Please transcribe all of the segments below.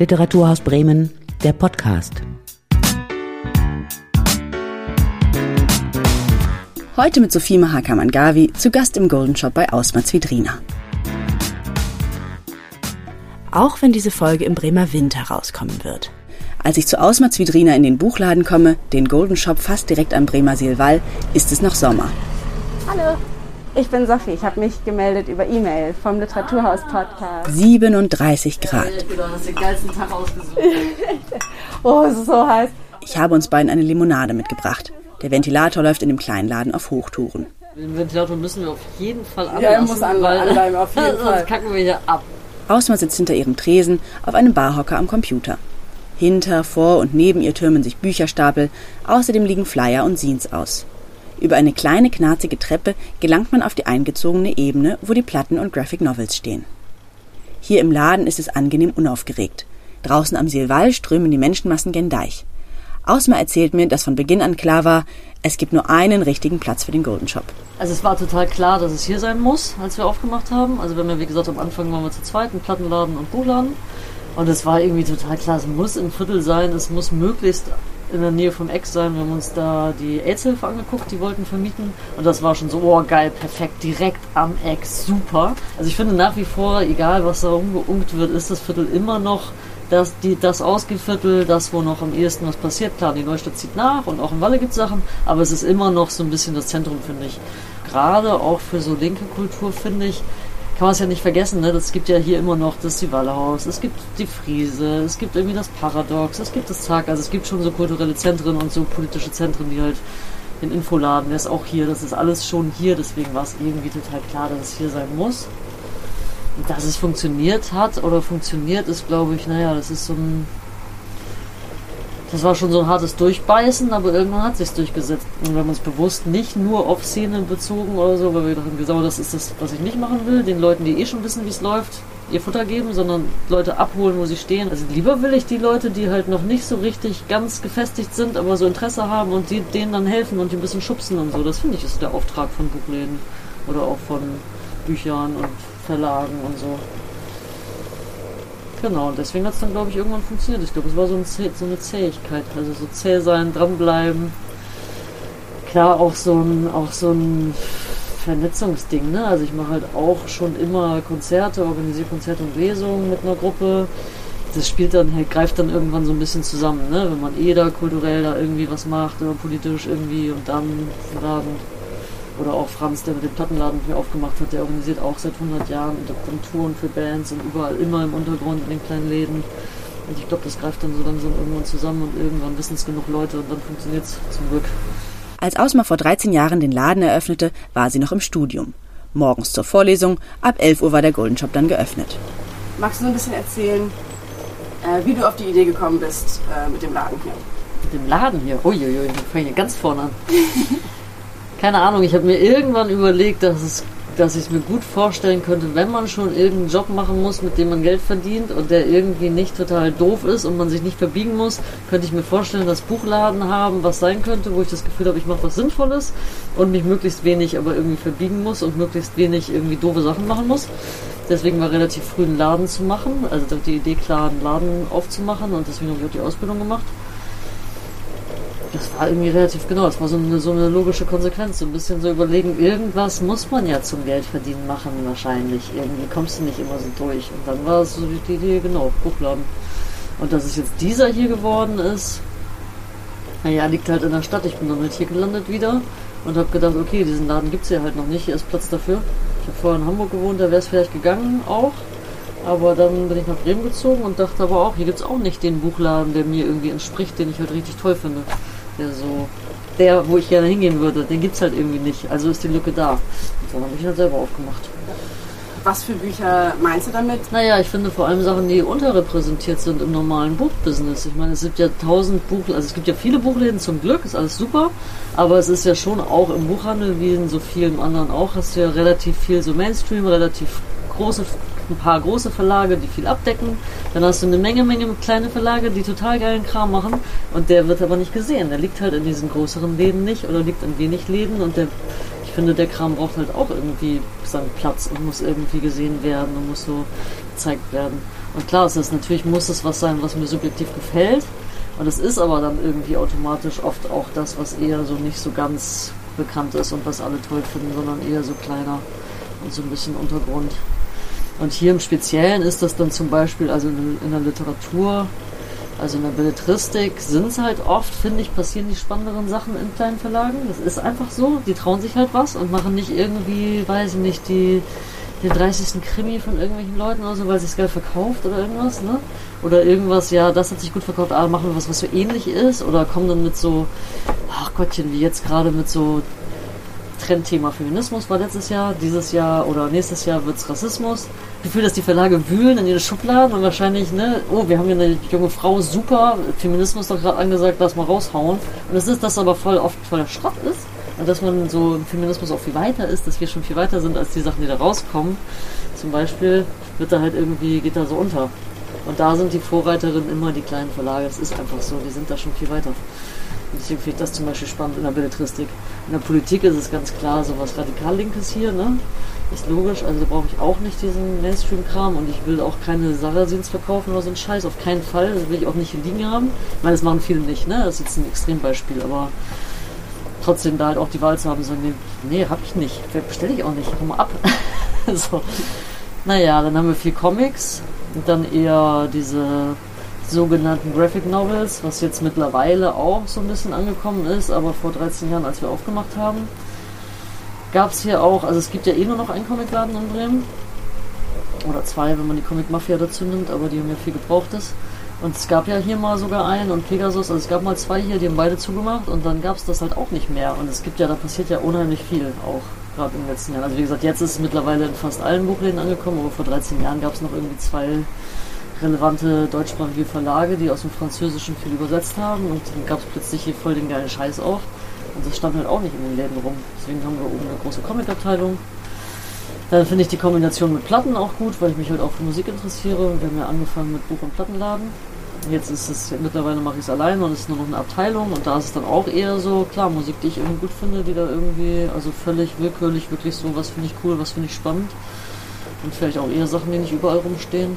Literaturhaus Bremen, der Podcast. Heute mit Sophie Mahakamangavi, zu Gast im Golden Shop bei Ausma Zwiedrina. Auch wenn diese Folge im Bremer Winter rauskommen wird. Als ich zu Ausma Zwiedrina in den Buchladen komme, den Golden Shop fast direkt am Bremer Seelwall, ist es noch Sommer. Hallo, ich bin Sophie. Ich habe mich gemeldet über E-Mail vom Literaturhaus Podcast. 37 Grad. Du hast den geilsten Tag ausgesucht. oh, es ist so heiß. Ich habe uns beiden eine Limonade mitgebracht. Der Ventilator läuft in dem kleinen Laden auf Hochtouren. Den Ventilator müssen wir auf jeden Fall anlassen. Ja, er muss anbleiben, auf jeden Fall. Sonst kacken wir hier ab. Ausma sitzt hinter ihrem Tresen auf einem Barhocker am Computer. Hinter, vor und neben ihr türmen sich Bücherstapel, außerdem liegen Flyer und Scenes aus. Über eine kleine knarzige Treppe gelangt man auf die eingezogene Ebene, wo die Platten und Graphic Novels stehen. Hier im Laden ist es angenehm unaufgeregt. Draußen am Silwall strömen die Menschenmassen gen Deich. Ausma erzählt mir, dass von Beginn an klar war, es gibt nur einen richtigen Platz für den Golden Shop. Also es war total klar, dass es hier sein muss, als wir aufgemacht haben. Also wir haben ja, wie gesagt, am Anfang waren wir zu zweit, ein Plattenladen und Buchladen. Und es war irgendwie total klar, es muss im Viertel sein, es muss möglichst in der Nähe vom Eck sein. Wir haben uns da die AIDS-Hilfe angeguckt, die wollten vermieten. Und das war schon so, oh geil, perfekt, direkt am Eck, super. Also ich finde nach wie vor, egal was da umgeungt wird, ist das Viertel immer noch das, die, das Ausgeviertel, das, wo noch am ehesten was passiert. Klar, die Neustadt zieht nach und auch im Walle gibt es Sachen, aber es ist immer noch so ein bisschen das Zentrum, finde ich. Gerade auch für so linke Kultur, finde ich, kann man es ja nicht vergessen, ne? Es gibt ja hier immer noch das Sivalle-Haus, es gibt die Friese, es gibt irgendwie das Paradox, es gibt das Tag, also es gibt schon so kulturelle Zentren und so politische Zentren, die halt den Infoladen, der ist auch hier, das ist alles schon hier, deswegen war es irgendwie total klar, dass es hier sein muss. Und dass es funktioniert hat oder funktioniert, ist glaube ich, naja, das ist so ein das war schon so ein hartes Durchbeißen, aber irgendwann hat sich's durchgesetzt. Und wir haben uns bewusst nicht nur auf Szene bezogen oder so, weil wir dachten, genau das ist das, was ich nicht machen will, den Leuten, die eh schon wissen, wie es läuft, ihr Futter geben, sondern Leute abholen, wo sie stehen. Also lieber will ich die Leute, die halt noch nicht so richtig ganz gefestigt sind, aber so Interesse haben und die denen dann helfen und die ein bisschen schubsen und so. Das finde ich ist der Auftrag von Buchläden oder auch von Büchern und Verlagen und so. Genau, und deswegen hat es dann, glaube ich, irgendwann funktioniert. Ich glaube, es war so, ein Zäh so eine Zähigkeit. Also so zäh sein, dranbleiben. Klar, auch so ein, auch so ein Vernetzungsding, ne? Also ich mache halt auch schon immer Konzerte, organisiere Konzerte und Lesungen mit einer Gruppe. Das spielt dann halt, greift dann irgendwann so ein bisschen zusammen, ne? Wenn man eh da kulturell da irgendwie was macht oder politisch irgendwie und dann Laden oder auch Franz, der mit dem Plattenladen hier aufgemacht hat, der organisiert auch seit 100 Jahren Touren für Bands und überall immer im Untergrund in den kleinen Läden. Und ich glaube, das greift dann so langsam irgendwann zusammen und irgendwann wissen es genug Leute und dann funktioniert es zum Glück. Als Ausma vor 13 Jahren den Laden eröffnete, war sie noch im Studium. Morgens zur Vorlesung, ab 11 Uhr war der Golden Shop dann geöffnet. Magst du ein bisschen erzählen, äh, wie du auf die Idee gekommen bist äh, mit dem Laden hier? Mit dem Laden hier? Uiuiui, ich fange hier ganz vorne an. keine Ahnung, ich habe mir irgendwann überlegt, dass es dass ich es mir gut vorstellen könnte, wenn man schon irgendeinen Job machen muss, mit dem man Geld verdient und der irgendwie nicht total doof ist und man sich nicht verbiegen muss, könnte ich mir vorstellen, dass Buchladen haben, was sein könnte, wo ich das Gefühl habe, ich mache was Sinnvolles und mich möglichst wenig aber irgendwie verbiegen muss und möglichst wenig irgendwie doofe Sachen machen muss. Deswegen war relativ früh einen Laden zu machen, also die Idee klar, einen Laden aufzumachen und deswegen habe ich auch die Ausbildung gemacht das war irgendwie relativ genau. Das war so eine, so eine logische Konsequenz. So ein bisschen so überlegen, irgendwas muss man ja zum Geld verdienen machen, wahrscheinlich. Irgendwie kommst du nicht immer so durch. Und dann war es so die Idee, genau, Buchladen. Und dass es jetzt dieser hier geworden ist, naja, liegt halt in der Stadt. Ich bin dann halt hier gelandet wieder und habe gedacht, okay, diesen Laden gibt es hier halt noch nicht. Hier ist Platz dafür. Ich habe vorher in Hamburg gewohnt, da wäre es vielleicht gegangen auch. Aber dann bin ich nach Bremen gezogen und dachte aber auch, hier gibt es auch nicht den Buchladen, der mir irgendwie entspricht, den ich halt richtig toll finde der so, der, wo ich gerne hingehen würde, den gibt es halt irgendwie nicht. Also ist die Lücke da. Und dann habe ich halt selber aufgemacht. Was für Bücher meinst du damit? Naja, ich finde vor allem Sachen, die unterrepräsentiert sind im normalen Buchbusiness. Ich meine, es gibt ja tausend Buch, also es gibt ja viele Buchläden zum Glück, ist alles super, aber es ist ja schon auch im Buchhandel, wie in so vielen anderen auch, hast du ja relativ viel so Mainstream, relativ große ein paar große Verlage, die viel abdecken. Dann hast du eine Menge, Menge kleine Verlage, die total geilen Kram machen. Und der wird aber nicht gesehen. Der liegt halt in diesen größeren Läden nicht oder liegt in wenig Läden. Und der, ich finde, der Kram braucht halt auch irgendwie seinen Platz und muss irgendwie gesehen werden und muss so gezeigt werden. Und klar, es ist natürlich muss es was sein, was mir subjektiv gefällt. Und es ist aber dann irgendwie automatisch oft auch das, was eher so nicht so ganz bekannt ist und was alle toll finden, sondern eher so kleiner und so ein bisschen Untergrund. Und hier im Speziellen ist das dann zum Beispiel, also in der Literatur, also in der Belletristik sind es halt oft, finde ich, passieren die spannenderen Sachen in kleinen Verlagen. Das ist einfach so. Die trauen sich halt was und machen nicht irgendwie, weiß ich nicht, die, den 30. Krimi von irgendwelchen Leuten oder so, weil sich geil verkauft oder irgendwas, ne? Oder irgendwas, ja, das hat sich gut verkauft, ah, machen wir was, was so ähnlich ist. Oder kommen dann mit so, ach Gottchen, wie jetzt gerade mit so Trendthema Feminismus war letztes Jahr, dieses Jahr oder nächstes Jahr wird es Rassismus Gefühl, dass die Verlage wühlen in ihre Schubladen und wahrscheinlich, ne, oh, wir haben hier eine junge Frau, super, Feminismus doch gerade angesagt, lass mal raushauen. Und es ist, dass aber voll oft voller Schrott ist und dass man so im Feminismus auch viel weiter ist, dass wir schon viel weiter sind als die Sachen, die da rauskommen. Zum Beispiel wird da halt irgendwie, geht da so unter. Und da sind die Vorreiterinnen immer die kleinen Verlage. Es ist einfach so, die sind da schon viel weiter. Deswegen finde ich das zum Beispiel spannend in der Belletristik. In der Politik ist es ganz klar so was Radikal-Linkes hier, ne? Ist logisch, also brauche ich auch nicht diesen Mainstream-Kram und ich will auch keine Sarrazins verkaufen oder so ein Scheiß, auf keinen Fall. Das will ich auch nicht hier liegen haben. Ich meine, das machen viele nicht, ne? Das ist jetzt ein Extrembeispiel, aber trotzdem da halt auch die Wahl zu haben, so, nee, nee hab ich nicht. Bestelle ich auch nicht, komm mal ab. so. Naja, dann haben wir vier Comics und dann eher diese sogenannten Graphic Novels, was jetzt mittlerweile auch so ein bisschen angekommen ist, aber vor 13 Jahren, als wir aufgemacht haben, gab es hier auch, also es gibt ja eh nur noch einen Comicladen in Bremen. Oder zwei, wenn man die Comic Mafia dazu nimmt, aber die haben ja viel Gebrauchtes. Und es gab ja hier mal sogar einen und Pegasus, also es gab mal zwei hier, die haben beide zugemacht und dann gab es das halt auch nicht mehr. Und es gibt ja, da passiert ja unheimlich viel auch, gerade in den letzten Jahren. Also wie gesagt, jetzt ist es mittlerweile in fast allen Buchläden angekommen, aber vor 13 Jahren gab es noch irgendwie zwei relevante deutschsprachige Verlage, die aus dem Französischen viel übersetzt haben und dann gab es plötzlich hier voll den geilen Scheiß auf. Und das stand halt auch nicht in den Läden rum. Deswegen haben wir oben eine große Comic-Abteilung. Dann finde ich die Kombination mit Platten auch gut, weil ich mich halt auch für Musik interessiere. Wir haben ja angefangen mit Buch- und Plattenladen. Jetzt ist es, mittlerweile mache ich es alleine und es ist nur noch eine Abteilung und da ist es dann auch eher so, klar, Musik, die ich irgendwie gut finde, die da irgendwie, also völlig willkürlich, wirklich so, was finde ich cool, was finde ich spannend. Und vielleicht auch eher Sachen, die nicht überall rumstehen.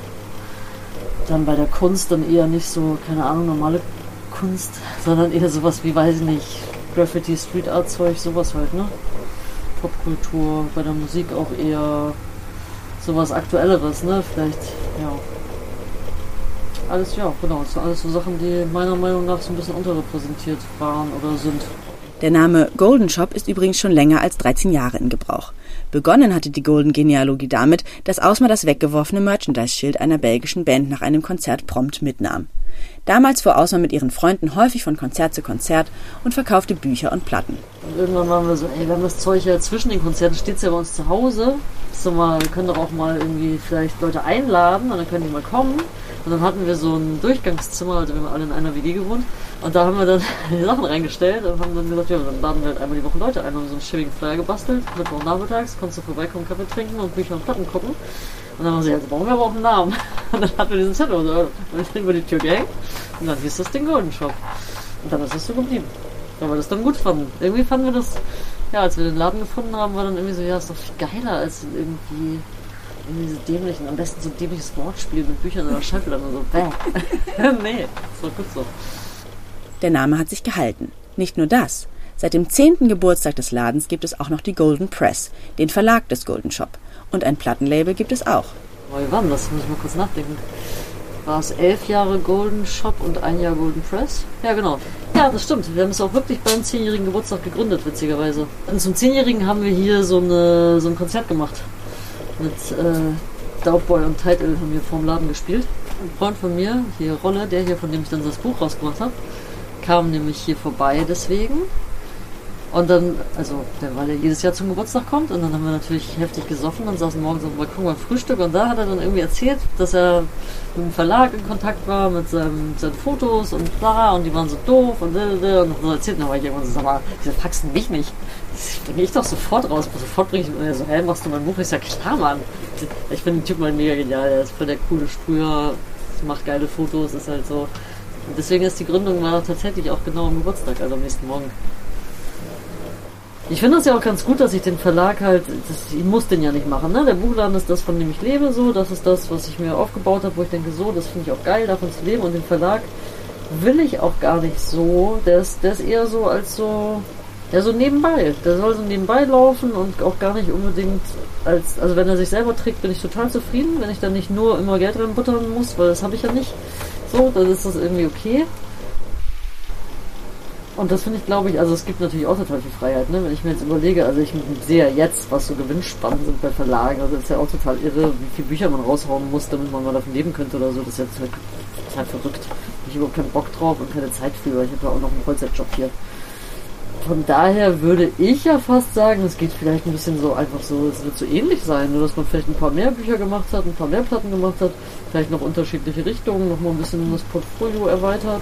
Dann bei der Kunst dann eher nicht so, keine Ahnung, normale Kunst, sondern eher sowas wie, weiß ich nicht, Graffiti, Street Art Zeug, sowas halt, ne? Popkultur, bei der Musik auch eher sowas Aktuelleres, ne? Vielleicht, ja. Alles, ja, genau. Das sind alles so Sachen, die meiner Meinung nach so ein bisschen unterrepräsentiert waren oder sind. Der Name Golden Shop ist übrigens schon länger als 13 Jahre in Gebrauch. Begonnen hatte die Golden Genealogie damit, dass Ausma das weggeworfene Merchandise-Schild einer belgischen Band nach einem Konzert prompt mitnahm. Damals fuhr Ausma mit ihren Freunden häufig von Konzert zu Konzert und verkaufte Bücher und Platten. Und irgendwann waren wir so, ey, wir haben das Zeug ja zwischen den Konzerten, steht ja bei uns zu Hause. So mal, wir können doch auch mal irgendwie vielleicht Leute einladen und dann können die mal kommen. Und dann hatten wir so ein Durchgangszimmer, also wir haben alle in einer WG gewohnt. Und da haben wir dann die Sachen reingestellt und haben dann gesagt, ja, dann laden wir halt einmal die Woche Leute ein. Haben so einen schäbigen Flyer gebastelt, Mittwoch nachmittags, konntest du vorbeikommen, Kaffee trinken und Bücher und Platten gucken. Und dann haben sie, jetzt brauchen wir aber auch einen Namen. Und dann hatten wir diesen Zettel und dann ist über die Tür gehängt. Und dann hieß das den Golden Shop. Und dann ist es so geblieben. Weil wir das dann gut fanden. Irgendwie fanden wir das, ja, als wir den Laden gefunden haben, war dann irgendwie so, ja, ist doch viel geiler als irgendwie irgendwie so dämlichen, am besten so dämliches Wortspiel mit Büchern oder Schallplatten und so. Bäh. nee, ist doch gut so. Der Name hat sich gehalten. Nicht nur das. Seit dem 10. Geburtstag des Ladens gibt es auch noch die Golden Press, den Verlag des Golden Shop. Und ein Plattenlabel gibt es auch. Wann war das? Muss ich mal kurz nachdenken. War es elf Jahre Golden Shop und ein Jahr Golden Press? Ja, genau. Ja, das stimmt. Wir haben es auch wirklich beim zehnjährigen Geburtstag gegründet, witzigerweise. Und zum zehnjährigen haben wir hier so, eine, so ein Konzert gemacht. Mit äh, Doubtboy und Title haben wir vorm Laden gespielt. Ein Freund von mir, hier Rolle, der hier, von dem ich dann das Buch rausgebracht habe, kam nämlich hier vorbei deswegen und dann, also, der, weil er jedes Jahr zum Geburtstag kommt und dann haben wir natürlich heftig gesoffen und saßen morgens auf dem Balkon beim Frühstück und da hat er dann irgendwie erzählt, dass er mit dem Verlag in Kontakt war, mit, seinem, mit seinen Fotos und bla und die waren so doof und und so erzählt, war ich irgendwann so, sag mal, diese faxen mich nicht. Das bringe ich doch sofort raus, sofort bringe ich, er so, hä, machst du mein Buch? Ist ja klar, Mann. Ich finde den Typ mal mega genial, er ist voll der coole Sprüher, macht geile Fotos, ist halt so. Deswegen ist die Gründung war tatsächlich auch genau am Geburtstag, also am nächsten Morgen. Ich finde das ja auch ganz gut, dass ich den Verlag halt, das, ich muss den ja nicht machen, ne? Der Buchladen ist das, von dem ich lebe, so, das ist das, was ich mir aufgebaut habe, wo ich denke, so, das finde ich auch geil, davon zu leben und den Verlag will ich auch gar nicht so. Der ist, der ist eher so als so, ja, so nebenbei. Der soll so nebenbei laufen und auch gar nicht unbedingt als, also wenn er sich selber trägt, bin ich total zufrieden, wenn ich dann nicht nur immer Geld reinbuttern muss, weil das habe ich ja nicht. So, dann ist das irgendwie okay. Und das finde ich, glaube ich, also es gibt natürlich auch total viel Freiheit, ne? Wenn ich mir jetzt überlege, also ich sehe ja jetzt, was so Gewinnspannen sind bei Verlagen, also das ist ja auch total irre, wie viele Bücher man raushauen muss, damit man mal davon leben könnte oder so, das ist das ist halt verrückt. Ich habe überhaupt keinen Bock drauf und keine Zeit für, ich habe ja auch noch einen Vollzeitjob hier. Von daher würde ich ja fast sagen, es geht vielleicht ein bisschen so einfach so, es wird so ähnlich sein, nur dass man vielleicht ein paar mehr Bücher gemacht hat, ein paar mehr Platten gemacht hat, vielleicht noch unterschiedliche Richtungen, noch mal ein bisschen das Portfolio erweitert.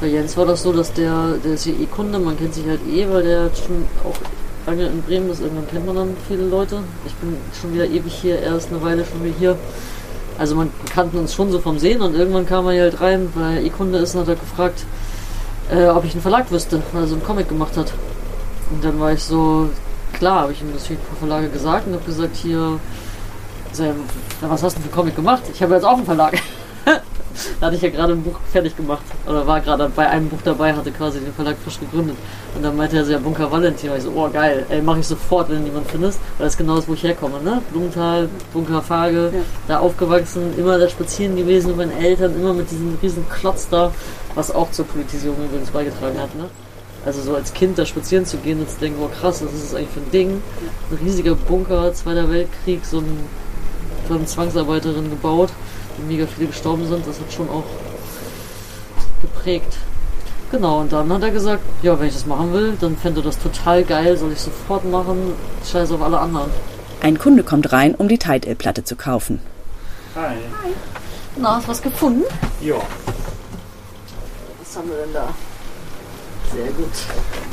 Bei Jens war das so, dass der, der ist hier eh Kunde, man kennt sich halt eh, weil der schon auch lange in Bremen ist, irgendwann kennt man dann viele Leute. Ich bin schon wieder ewig hier, er ist eine Weile schon wieder hier. Also man kannte uns schon so vom Sehen und irgendwann kam er hier halt rein, weil er eh Kunde ist und hat er gefragt, äh, ob ich einen Verlag wüsste, weil er so einen Comic gemacht hat. Und dann war ich so, klar, habe ich ihm natürlich ein paar Verlage gesagt und habe gesagt, hier, was hast du für einen Comic gemacht? Ich habe jetzt auch einen Verlag. da hatte ich ja gerade ein Buch fertig gemacht. Oder war gerade bei einem Buch dabei, hatte quasi den Verlag frisch gegründet. Und dann meinte er so, ja, Bunker Valentin. Und ich so, oh geil, ey, mach ich sofort, wenn du jemanden findest. Weil das ist genau das, wo ich herkomme, ne? Blumenthal, Bunker Fage, ja. da aufgewachsen, immer da spazieren gewesen mit meinen Eltern, immer mit diesem riesen Klotz da, was auch zur Politisierung übrigens beigetragen hat, ne? Also so als Kind da spazieren zu gehen und zu denken, oh krass, was ist das eigentlich für ein Ding? Ein riesiger Bunker, Zweiter Weltkrieg, so ein, von Zwangsarbeiterin gebaut mega viele gestorben sind, das hat schon auch geprägt. Genau, und dann hat er gesagt, ja, wenn ich das machen will, dann fände er das total geil, soll ich sofort machen, scheiß auf alle anderen. Ein Kunde kommt rein, um die Tide-L-Platte zu kaufen. Hi. Hi. Na, hast du was gefunden? Ja. Was haben wir denn da? Sehr gut.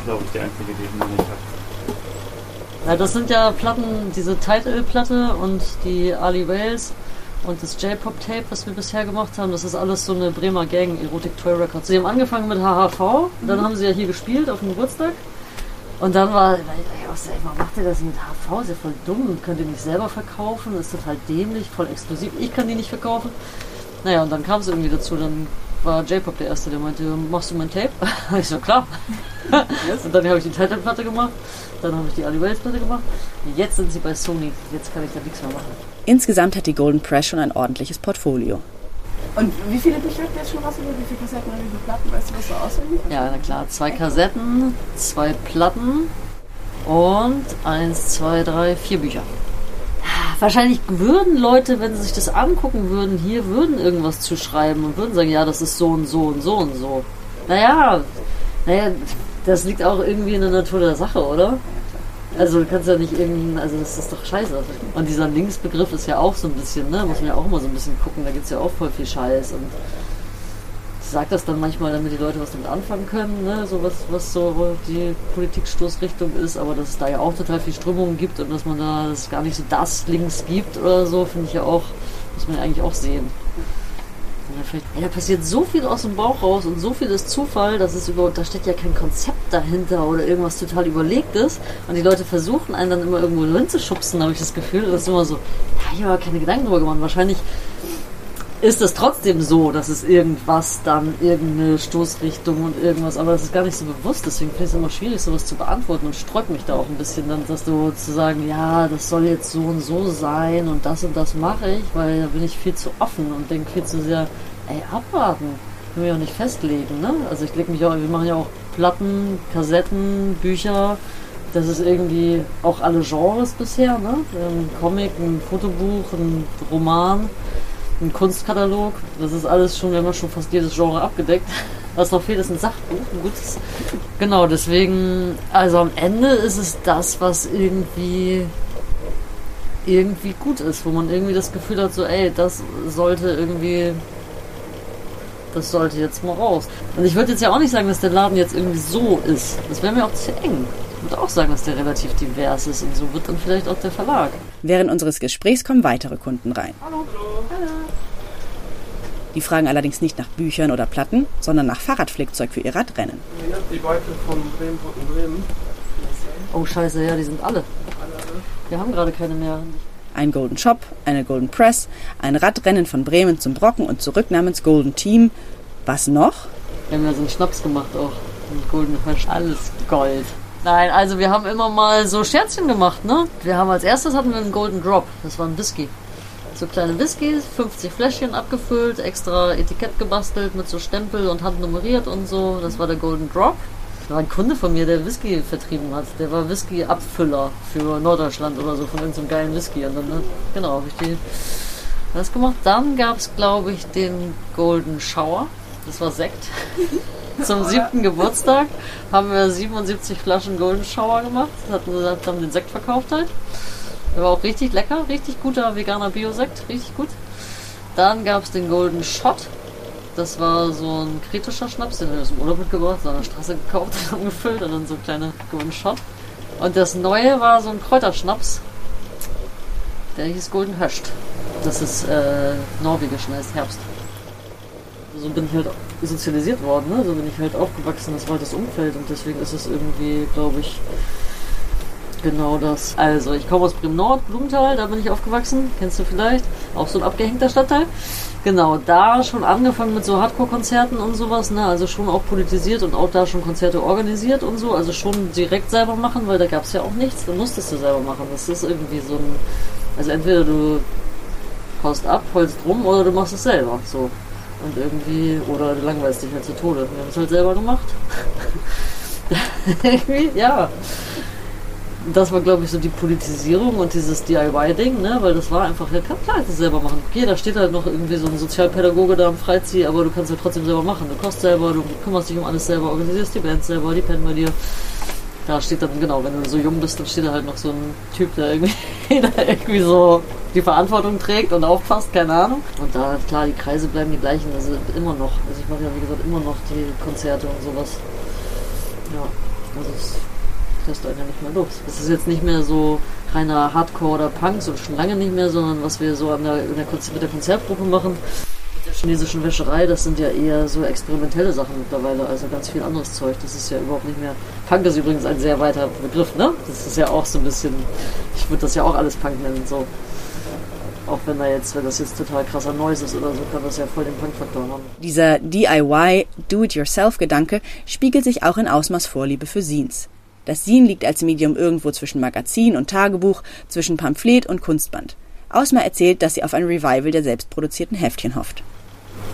Glaube ich, der einzige, den ich nicht habe. Ja, das sind ja Platten, diese Title-Platte und die Ali Wales und das J-Pop-Tape, was wir bisher gemacht haben, das ist alles so eine Bremer Gang, Erotic Toy Records. Sie haben angefangen mit HHV, mhm. dann haben sie ja hier gespielt auf dem Geburtstag. Und dann war, ich warum macht ihr das mit HV? Ist ja voll dumm. Könnt ihr nicht selber verkaufen? Ist total dämlich, voll exklusiv. Ich kann die nicht verkaufen. Naja, und dann kam es irgendwie dazu. Dann war J-Pop der Erste, der meinte, machst du mein Tape? ich so, klar. und dann habe ich die Titanplatte gemacht. Dann habe ich die Ali Wells Platte gemacht. Jetzt sind sie bei Sony. Jetzt kann ich da nichts mehr machen. Insgesamt hat die Golden Press schon ein ordentliches Portfolio. Und wie viele Bücher habt ihr jetzt schon rausgegeben? Wie viele Kassetten und wie viele Platten? Weißt du, was so auswendig? Ja, na klar. Zwei Kassetten, zwei Platten und eins, zwei, drei, vier Bücher. Wahrscheinlich würden Leute, wenn sie sich das angucken würden, hier würden irgendwas zu schreiben und würden sagen, ja, das ist so und so und so und so. Naja, naja, das liegt auch irgendwie in der Natur der Sache, oder? Also du kannst ja nicht irgendein, also das ist doch scheiße. Und dieser Linksbegriff ist ja auch so ein bisschen, ne, muss man ja auch immer so ein bisschen gucken, da gibt es ja auch voll viel Scheiß und ich sage das dann manchmal, damit die Leute was damit anfangen können, ne, so was, was so die Politikstoßrichtung ist, aber dass es da ja auch total viel Strömungen gibt und dass man da das gar nicht so das links gibt oder so, finde ich ja auch, muss man ja eigentlich auch sehen. Ja, da passiert so viel aus dem Bauch raus und so viel ist Zufall, dass es überhaupt, da steht ja kein Konzept dahinter oder irgendwas total überlegtes. Und die Leute versuchen einen dann immer irgendwo hinzuschubsen, habe ich das Gefühl. Das ist immer so, ja, ich habe keine Gedanken drüber gemacht. Wahrscheinlich ist es trotzdem so, dass es irgendwas dann, irgendeine Stoßrichtung und irgendwas, aber das ist gar nicht so bewusst, deswegen finde ich es immer schwierig, sowas zu beantworten und sträubt mich da auch ein bisschen dann, dass du zu sagen, ja, das soll jetzt so und so sein und das und das mache ich, weil da bin ich viel zu offen und denke viel zu sehr, ey, abwarten. Ich will mich auch nicht festlegen, ne? Also ich lege mich auch, wir machen ja auch Platten, Kassetten, Bücher, das ist irgendwie auch alle Genres bisher, ne? Ein Comic, ein Fotobuch, ein Roman ein Kunstkatalog. Das ist alles schon, wir haben schon fast jedes Genre abgedeckt. Was noch fehlt, ist ein Sachbuch, ein gutes. Genau, deswegen, also am Ende ist es das, was irgendwie irgendwie gut ist, wo man irgendwie das Gefühl hat, so, ey, das sollte irgendwie, das sollte jetzt mal raus. Und ich würde jetzt ja auch nicht sagen, dass der Laden jetzt irgendwie so ist. Das wäre mir auch zu eng. Ich würde auch sagen, dass der relativ divers ist und so wird dann vielleicht auch der Verlag. Während unseres Gesprächs kommen weitere Kunden rein. Hallo. Hallo. Die fragen allerdings nicht nach Büchern oder Platten, sondern nach Fahrradflickzeug für ihr Radrennen. Die Beutel von Bremen, Bremen. Oh scheiße, ja, die sind alle. Wir haben gerade keine mehr. Ein Golden Shop, eine Golden Press, ein Radrennen von Bremen zum Brocken und zurück namens Golden Team. Was noch? Wir haben ja so einen Schnaps gemacht auch. Mit Golden Hirsch. Alles Gold. Nein, also wir haben immer mal so Scherzchen gemacht, ne? Wir haben als erstes hatten wir einen Golden Drop. Das war ein Whisky. So kleine Whiskys, 50 Fläschchen abgefüllt, extra Etikett gebastelt mit so Stempel und handnummeriert und so. Das war der Golden Drop. Da war ein Kunde von mir, der Whisky vertrieben hat. Der war Whisky-Abfüller für Norddeutschland oder so von irgendeinem geilen Whisky. Und dann, ne, genau, habe ich die das gemacht. Dann gab es, glaube ich, den Golden Shower. Das war Sekt. Zum siebten Geburtstag haben wir 77 Flaschen Golden Shower gemacht. Hatten, haben den Sekt verkauft halt. Der war auch richtig lecker, richtig guter veganer Biosekt, richtig gut. Dann gab es den Golden Shot. Das war so ein kritischer Schnaps, den wir aus dem Urlaub mitgebracht, so an der Straße gekauft und gefüllt und dann so ein kleiner Golden Shot. Und das neue war so ein Kräuterschnaps. Der hieß Golden Höscht. Das ist äh, norwegisch, heißt Herbst. So bin ich halt sozialisiert worden, ne? So bin ich halt aufgewachsen, das war das Umfeld und deswegen ist es irgendwie, glaube ich, genau das. Also, ich komme aus Bremen-Nord, Blumenthal, da bin ich aufgewachsen, kennst du vielleicht, auch so ein abgehängter Stadtteil. Genau, da schon angefangen mit so Hardcore-Konzerten und sowas, ne? Also schon auch politisiert und auch da schon Konzerte organisiert und so. Also schon direkt selber machen, weil da gab es ja auch nichts. Da musstest du selber machen. Das ist irgendwie so ein. Also entweder du haust ab, holst rum oder du machst es selber. So. Und irgendwie, oder du langweilst dich halt zu Tode. Wir haben es halt selber gemacht. irgendwie, ja das war, glaube ich, so die Politisierung und dieses DIY-Ding, ne? Weil das war einfach, ja, kann klar, das selber machen. Okay, da steht halt noch irgendwie so ein Sozialpädagoge da am Freizieh, aber du kannst halt trotzdem selber machen. Du kochst selber, du kümmerst dich um alles selber, organisierst die Band selber, die pennen bei dir. Da steht dann, genau, wenn du so jung bist, dann steht da halt noch so ein Typ, der irgendwie, der irgendwie so die Verantwortung trägt und aufpasst, keine Ahnung. Und da, klar, die Kreise bleiben die gleichen, also immer noch. Also ich mache ja, wie gesagt, immer noch die Konzerte und sowas. Ja, also es lässt einen ja nicht mehr los. Es ist jetzt nicht mehr so reiner Hardcore oder Punk, so schon lange nicht mehr, sondern was wir so der, der mit der Konzertgruppe machen, mit der chinesischen Wäscherei, das sind ja eher so experimentelle Sachen mittlerweile, also ganz viel anderes Zeug. Das ist ja überhaupt nicht mehr. Punk ist übrigens ein sehr weiter Begriff, ne? Das ist ja auch so ein bisschen, ich würde das ja auch alles Punk nennen, so. Auch wenn da jetzt, wenn das jetzt total krasser Noise ist oder so, kann das ja voll den Punk-Faktor haben. Dieser DIY, Do-it-yourself-Gedanke spiegelt sich auch in Ausmaß Vorliebe für Scenes. Das Sin liegt als Medium irgendwo zwischen Magazin und Tagebuch, zwischen Pamphlet und Kunstband. Ausma erzählt, dass sie auf ein Revival der selbstproduzierten Heftchen hofft.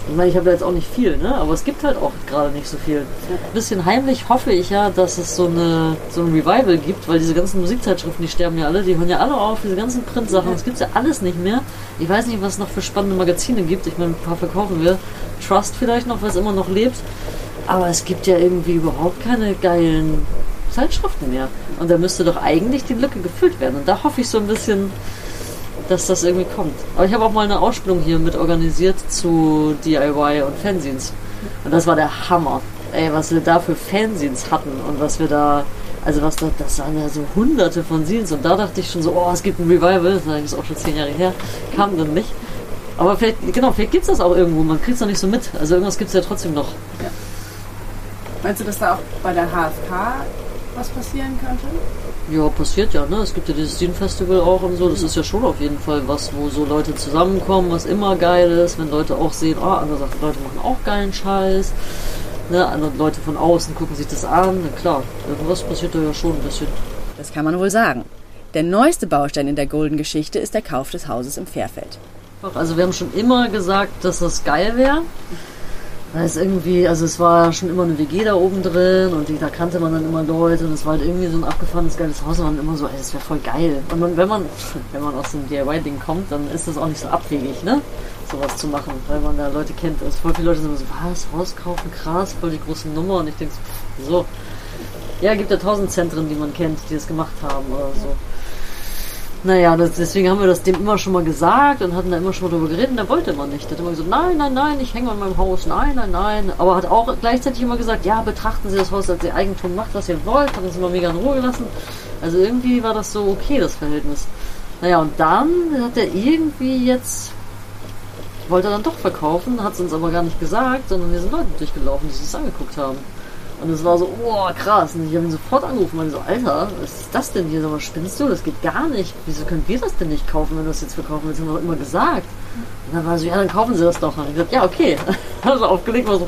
Ich meine, ich habe da jetzt auch nicht viel, ne? aber es gibt halt auch gerade nicht so viel. Ein bisschen heimlich hoffe ich ja, dass es so, eine, so ein Revival gibt, weil diese ganzen Musikzeitschriften, die sterben ja alle, die hören ja alle auf, diese ganzen Printsachen, das gibt ja alles nicht mehr. Ich weiß nicht, was es noch für spannende Magazine gibt. Ich meine, ein paar verkaufen wir. Trust vielleicht noch, es immer noch lebt. Aber es gibt ja irgendwie überhaupt keine geilen Zeitschriften mehr. Und da müsste doch eigentlich die Lücke gefüllt werden. Und da hoffe ich so ein bisschen, dass das irgendwie kommt. Aber ich habe auch mal eine Ausstellung hier mit organisiert zu DIY und Fanzines. Und das war der Hammer. Ey, was wir da für Fanzines hatten und was wir da, also was da, das waren ja so hunderte von Zines. Und da dachte ich schon so, oh, es gibt ein Revival. Das ist auch schon zehn Jahre her. Kam dann nicht. Aber vielleicht, genau, vielleicht gibt es das auch irgendwo. Man kriegt es noch nicht so mit. Also irgendwas gibt es ja trotzdem noch. Ja. Meinst du, dass da auch bei der HFK was passieren könnte? Ja, passiert ja, ne? Es gibt ja dieses Scene-Festival auch und so. Das ist ja schon auf jeden Fall was, wo so Leute zusammenkommen, was immer geil ist, wenn Leute auch sehen, ah, andere Leute machen auch geilen Scheiß. Ne? Andere Leute von außen gucken sich das an. Na klar, irgendwas passiert da ja schon ein bisschen. Das kann man wohl sagen. Der neueste Baustein in der Golden-Geschichte ist der Kauf des Hauses im Fairfeld. Also wir haben schon immer gesagt, dass das geil wäre. Da ist irgendwie, also es war schon immer eine WG da oben drin und die, da kannte man dann immer Leute und es war halt irgendwie so ein abgefahrenes geiles Haus und man immer so, ey, das wäre voll geil. Und man, wenn man, wenn man aus dem DIY-Ding kommt, dann ist das auch nicht so abwegig, ne? Sowas zu machen, weil man da Leute kennt. Also voll viele Leute sind immer so, was, Haus kaufen, krass, voll die große Nummer und ich denke so, so. Ja, gibt ja tausend Zentren, die man kennt, die das gemacht haben oder so. Naja, das, deswegen haben wir das dem immer schon mal gesagt und hatten da immer schon mal drüber geredet der wollte immer nicht. Der hat immer gesagt, nein, nein, nein, ich hänge an meinem Haus, nein, nein, nein. Aber hat auch gleichzeitig immer gesagt, ja, betrachten Sie das Haus als Ihr Eigentum, macht was ihr wollt, hat uns immer mega in Ruhe gelassen. Also irgendwie war das so okay, das Verhältnis. Naja, und dann hat er irgendwie jetzt, wollte er dann doch verkaufen, hat es uns aber gar nicht gesagt, sondern wir sind Leute durchgelaufen, die sich das angeguckt haben. Und es war so, oh krass. Und ich habe ihn sofort angerufen und so, Alter, was ist das denn hier? Aber spinnst du? Das geht gar nicht. Wieso können wir das denn nicht kaufen, wenn du das jetzt verkaufen willst? Haben wir doch immer gesagt. Und dann war so, ja, dann kaufen sie das doch. Und ich gesagt, ja, okay. Also aufgelegt war so,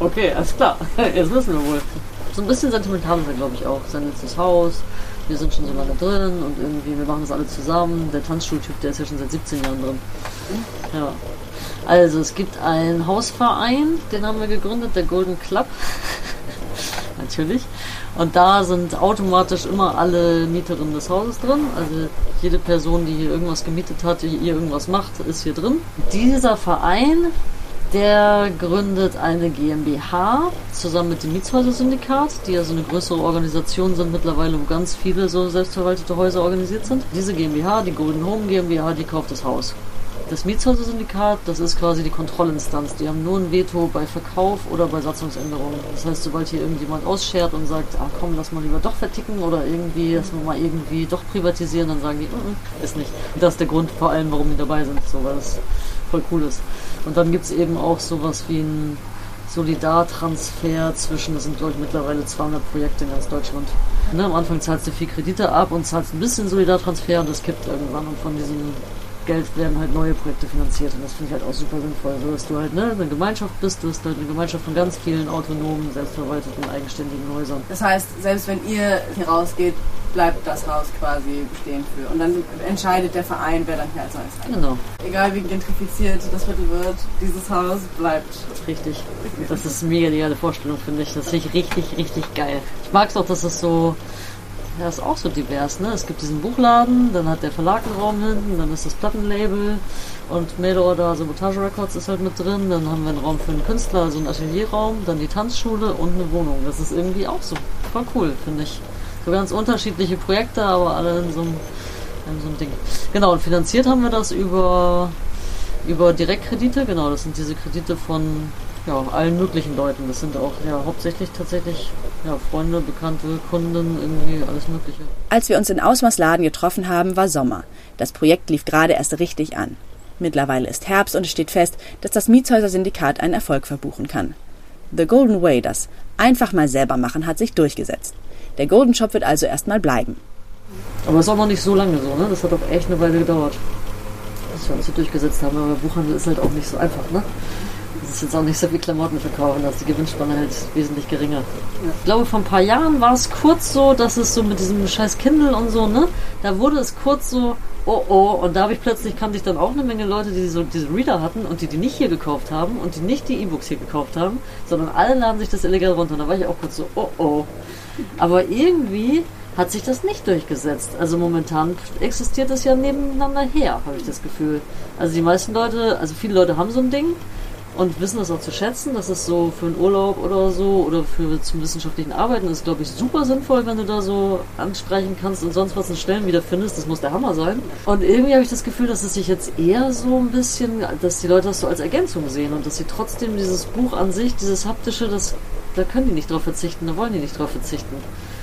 okay, alles klar. Jetzt wissen wir wohl. So ein bisschen sentimental ist er, glaube ich, auch. Sein letztes Haus. Wir sind schon so lange drin und irgendwie, wir machen das alle zusammen. Der Tanzschultyp, der ist ja schon seit 17 Jahren drin. Ja. Also, es gibt einen Hausverein, den haben wir gegründet, der Golden Club. Natürlich. Und da sind automatisch immer alle Mieterinnen des Hauses drin. Also jede Person, die hier irgendwas gemietet hat, die hier irgendwas macht, ist hier drin. Dieser Verein, der gründet eine GmbH zusammen mit dem Mietshäuser-Syndikat, die ja so eine größere Organisation sind mittlerweile, wo ganz viele so selbstverwaltete Häuser organisiert sind. Diese GmbH, die Golden Home GmbH, die kauft das Haus. Das Mietshäuser-Syndikat, das ist quasi die Kontrollinstanz. Die haben nur ein Veto bei Verkauf oder bei Satzungsänderungen. Das heißt, sobald hier irgendjemand ausschert und sagt, ah komm, lass mal lieber doch verticken oder irgendwie, lass mal irgendwie doch privatisieren, dann sagen die, mm -mm, ist nicht. Das ist der Grund vor allem, warum die dabei sind, so, weil das voll cool ist. Und dann gibt es eben auch sowas wie ein Solidartransfer zwischen, das sind glaube ich mittlerweile 200 Projekte in ganz Deutschland. Ne, am Anfang zahlst du viel Kredite ab und zahlst ein bisschen Solidartransfer und das kippt irgendwann und von diesem Geld werden halt neue Projekte finanziert und das finde ich halt auch super sinnvoll, so dass du halt ne, eine Gemeinschaft bist, du bist halt eine Gemeinschaft von ganz vielen autonomen, selbstverwalteten, eigenständigen Häusern. Das heißt, selbst wenn ihr hier rausgeht, bleibt das Haus quasi bestehen für. Und dann entscheidet der Verein, wer dann hier als neues rein. Genau, Egal wie gentrifiziert das Viertel wird, dieses Haus bleibt. richtig. Das ist eine mega ideale Vorstellung, finde ich. Das finde ich richtig, richtig geil. Ich mag es auch, dass es so ja, ist auch so divers, ne? Es gibt diesen Buchladen, dann hat der Verlag einen Raum hinten, dann ist das Plattenlabel und Mail-Order Sabotage Records ist halt mit drin, dann haben wir einen Raum für einen Künstler, also einen Atelierraum, dann die Tanzschule und eine Wohnung. Das ist irgendwie auch so voll cool, finde ich. So ganz unterschiedliche Projekte, aber alle in so einem, in so einem Ding. Genau, und finanziert haben wir das über, über Direktkredite, genau, das sind diese Kredite von ja, allen möglichen Leuten. Das sind auch ja, hauptsächlich tatsächlich ja, Freunde, Bekannte, Kunden, irgendwie alles Mögliche. Als wir uns in Ausmaßladen getroffen haben, war Sommer. Das Projekt lief gerade erst richtig an. Mittlerweile ist Herbst und es steht fest, dass das Mietshäuser-Syndikat einen Erfolg verbuchen kann. The Golden Way, das einfach mal selber machen, hat sich durchgesetzt. Der Golden Shop wird also erstmal bleiben. Aber es ist auch noch nicht so lange so, ne? Das hat auch echt eine Weile gedauert. Bis wir uns hier durchgesetzt haben, aber Buchhandel ist halt auch nicht so einfach, ne? Das ist jetzt auch nicht so wie Klamotten verkaufen, da ist die Gewinnspanne halt wesentlich geringer. Ich glaube, vor ein paar Jahren war es kurz so, dass es so mit diesem scheiß Kindle und so, ne? Da wurde es kurz so, oh oh, und da habe ich plötzlich, kannte ich dann auch eine Menge Leute, die so diese Reader hatten und die die nicht hier gekauft haben und die nicht die E-Books hier gekauft haben, sondern alle laden sich das illegal runter. Und da war ich auch kurz so, oh oh. Aber irgendwie hat sich das nicht durchgesetzt. Also momentan existiert das ja nebeneinander her, habe ich das Gefühl. Also die meisten Leute, also viele Leute haben so ein Ding und wissen das auch zu schätzen. Das ist so für einen Urlaub oder so oder für zum wissenschaftlichen Arbeiten ist, glaube ich, super sinnvoll, wenn du da so ansprechen kannst und sonst was in Stellen wiederfindest. Das muss der Hammer sein. Und irgendwie habe ich das Gefühl, dass es sich jetzt eher so ein bisschen, dass die Leute das so als Ergänzung sehen und dass sie trotzdem dieses Buch an sich, dieses haptische, das, da können die nicht drauf verzichten, da wollen die nicht drauf verzichten.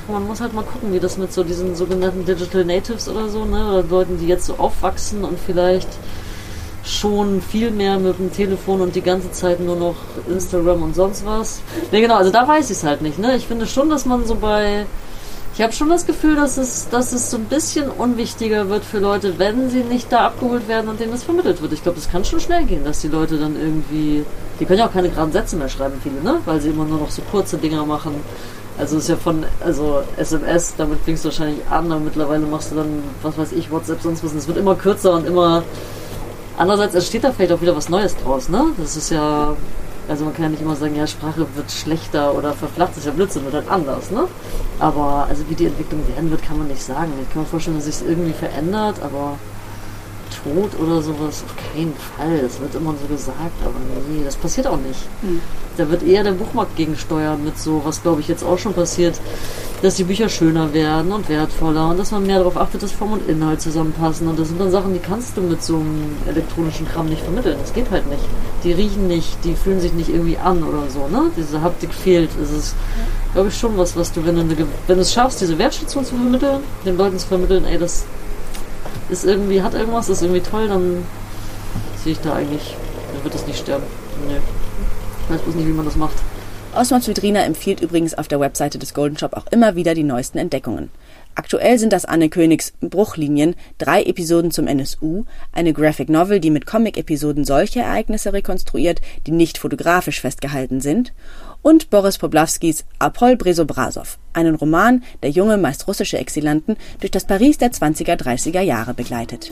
Man muss halt mal gucken, wie das mit so diesen sogenannten Digital Natives oder so, ne, oder Leuten, die jetzt so aufwachsen und vielleicht schon viel mehr mit dem Telefon und die ganze Zeit nur noch Instagram und sonst was. Ne, genau, also da weiß ich es halt nicht. Ne? Ich finde schon, dass man so bei. Ich habe schon das Gefühl, dass es, dass es so ein bisschen unwichtiger wird für Leute, wenn sie nicht da abgeholt werden und denen das vermittelt wird. Ich glaube, das kann schon schnell gehen, dass die Leute dann irgendwie. Die können ja auch keine geraden Sätze mehr schreiben, viele, ne? Weil sie immer nur noch so kurze Dinger machen. Also ist ja von, also SMS, damit fängst du wahrscheinlich an, aber mittlerweile machst du dann, was weiß ich, WhatsApp, sonst was. Es wird immer kürzer und immer Andererseits entsteht da vielleicht auch wieder was Neues draus, ne? Das ist ja, also man kann ja nicht immer sagen, ja, Sprache wird schlechter oder verflacht, das ist ja Blödsinn, wird halt anders, ne? Aber also wie die Entwicklung werden wird, kann man nicht sagen. Ich kann mir vorstellen, dass sich irgendwie verändert, aber tot oder sowas auf keinen Fall. Das wird immer so gesagt, aber nee, das passiert auch nicht. Hm. Da wird eher der Buchmarkt gegensteuern mit so, was glaube ich jetzt auch schon passiert, dass die Bücher schöner werden und wertvoller und dass man mehr darauf achtet, dass Form und Inhalt zusammenpassen. Und das sind dann Sachen, die kannst du mit so einem elektronischen Kram nicht vermitteln. Das geht halt nicht. Die riechen nicht, die fühlen sich nicht irgendwie an oder so, ne? Diese Haptik fehlt. Es ist, glaube ich, schon was, was du, wenn du, eine, wenn du es schaffst, diese Wertschätzung zu vermitteln, den Leuten zu vermitteln, ey, das ist irgendwie, hat irgendwas, ist irgendwie toll, dann sehe ich da eigentlich, dann wird das nicht sterben. Nee. Ich weiß bloß nicht, wie man das macht. Oswald Svidrina empfiehlt übrigens auf der Webseite des Golden Shop auch immer wieder die neuesten Entdeckungen. Aktuell sind das Anne Königs Bruchlinien, drei Episoden zum NSU, eine Graphic Novel, die mit Comic-Episoden solche Ereignisse rekonstruiert, die nicht fotografisch festgehalten sind, und Boris Poblawskis Apol Brezobrasow, einen Roman, der junge, meist russische Exilanten durch das Paris der 20er, 30er Jahre begleitet.